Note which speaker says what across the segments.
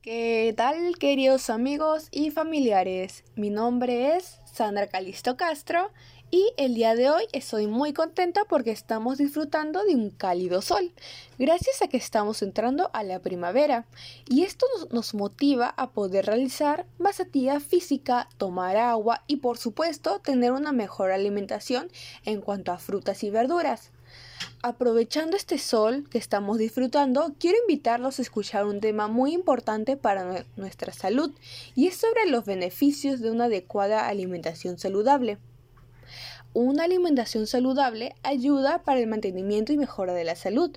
Speaker 1: ¿Qué tal queridos amigos y familiares? Mi nombre es Sandra Calisto Castro y el día de hoy estoy muy contenta porque estamos disfrutando de un cálido sol, gracias a que estamos entrando a la primavera y esto nos motiva a poder realizar más actividad física, tomar agua y por supuesto tener una mejor alimentación en cuanto a frutas y verduras. Aprovechando este sol que estamos disfrutando, quiero invitarlos a escuchar un tema muy importante para nuestra salud y es sobre los beneficios de una adecuada alimentación saludable. Una alimentación saludable ayuda para el mantenimiento y mejora de la salud,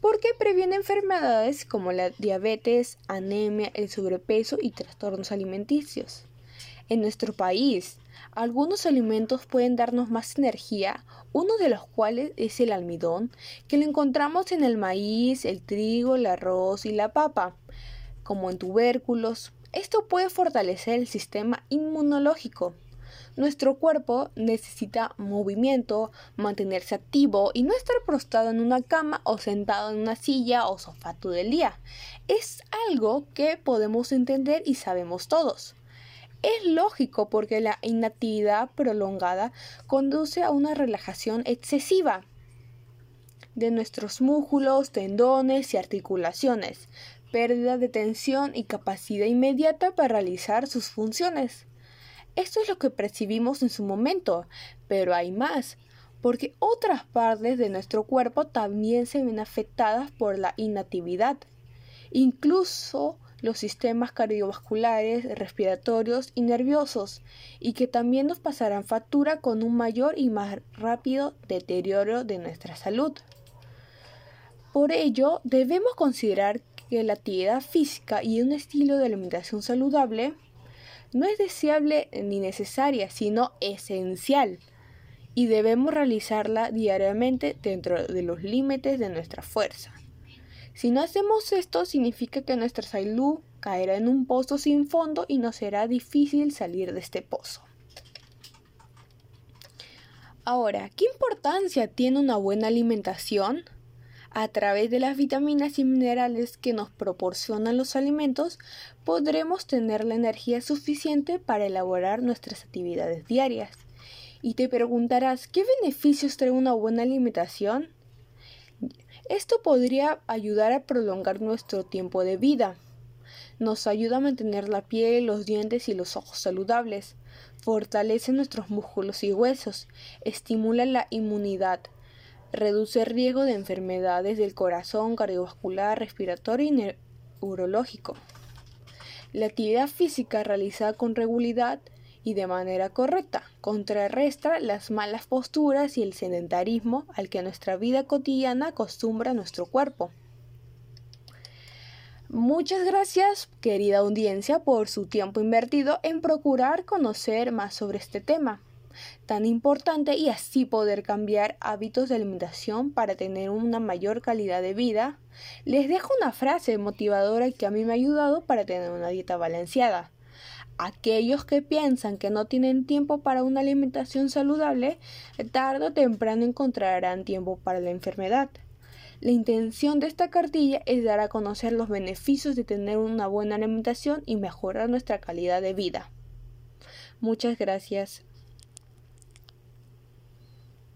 Speaker 1: porque previene enfermedades como la diabetes, anemia, el sobrepeso y trastornos alimenticios. En nuestro país, algunos alimentos pueden darnos más energía, uno de los cuales es el almidón, que lo encontramos en el maíz, el trigo, el arroz y la papa, como en tubérculos. Esto puede fortalecer el sistema inmunológico. Nuestro cuerpo necesita movimiento, mantenerse activo y no estar prostrado en una cama o sentado en una silla o sofá todo el día. Es algo que podemos entender y sabemos todos. Es lógico porque la inactividad prolongada conduce a una relajación excesiva de nuestros músculos, tendones y articulaciones, pérdida de tensión y capacidad inmediata para realizar sus funciones. Esto es lo que percibimos en su momento, pero hay más, porque otras partes de nuestro cuerpo también se ven afectadas por la inactividad. Incluso los sistemas cardiovasculares, respiratorios y nerviosos, y que también nos pasarán factura con un mayor y más rápido deterioro de nuestra salud. Por ello, debemos considerar que la actividad física y un estilo de alimentación saludable no es deseable ni necesaria, sino esencial, y debemos realizarla diariamente dentro de los límites de nuestra fuerza. Si no hacemos esto, significa que nuestra salud caerá en un pozo sin fondo y nos será difícil salir de este pozo. Ahora, ¿qué importancia tiene una buena alimentación? A través de las vitaminas y minerales que nos proporcionan los alimentos, podremos tener la energía suficiente para elaborar nuestras actividades diarias. Y te preguntarás, ¿qué beneficios trae una buena alimentación? Esto podría ayudar a prolongar nuestro tiempo de vida. Nos ayuda a mantener la piel, los dientes y los ojos saludables. Fortalece nuestros músculos y huesos. Estimula la inmunidad. Reduce el riesgo de enfermedades del corazón, cardiovascular, respiratorio y neurológico. La actividad física realizada con regularidad y de manera correcta. Contrarresta las malas posturas y el sedentarismo al que nuestra vida cotidiana acostumbra nuestro cuerpo. Muchas gracias, querida audiencia, por su tiempo invertido en procurar conocer más sobre este tema tan importante y así poder cambiar hábitos de alimentación para tener una mayor calidad de vida. Les dejo una frase motivadora que a mí me ha ayudado para tener una dieta balanceada. Aquellos que piensan que no tienen tiempo para una alimentación saludable, tarde o temprano encontrarán tiempo para la enfermedad. La intención de esta cartilla es dar a conocer los beneficios de tener una buena alimentación y mejorar nuestra calidad de vida. Muchas gracias.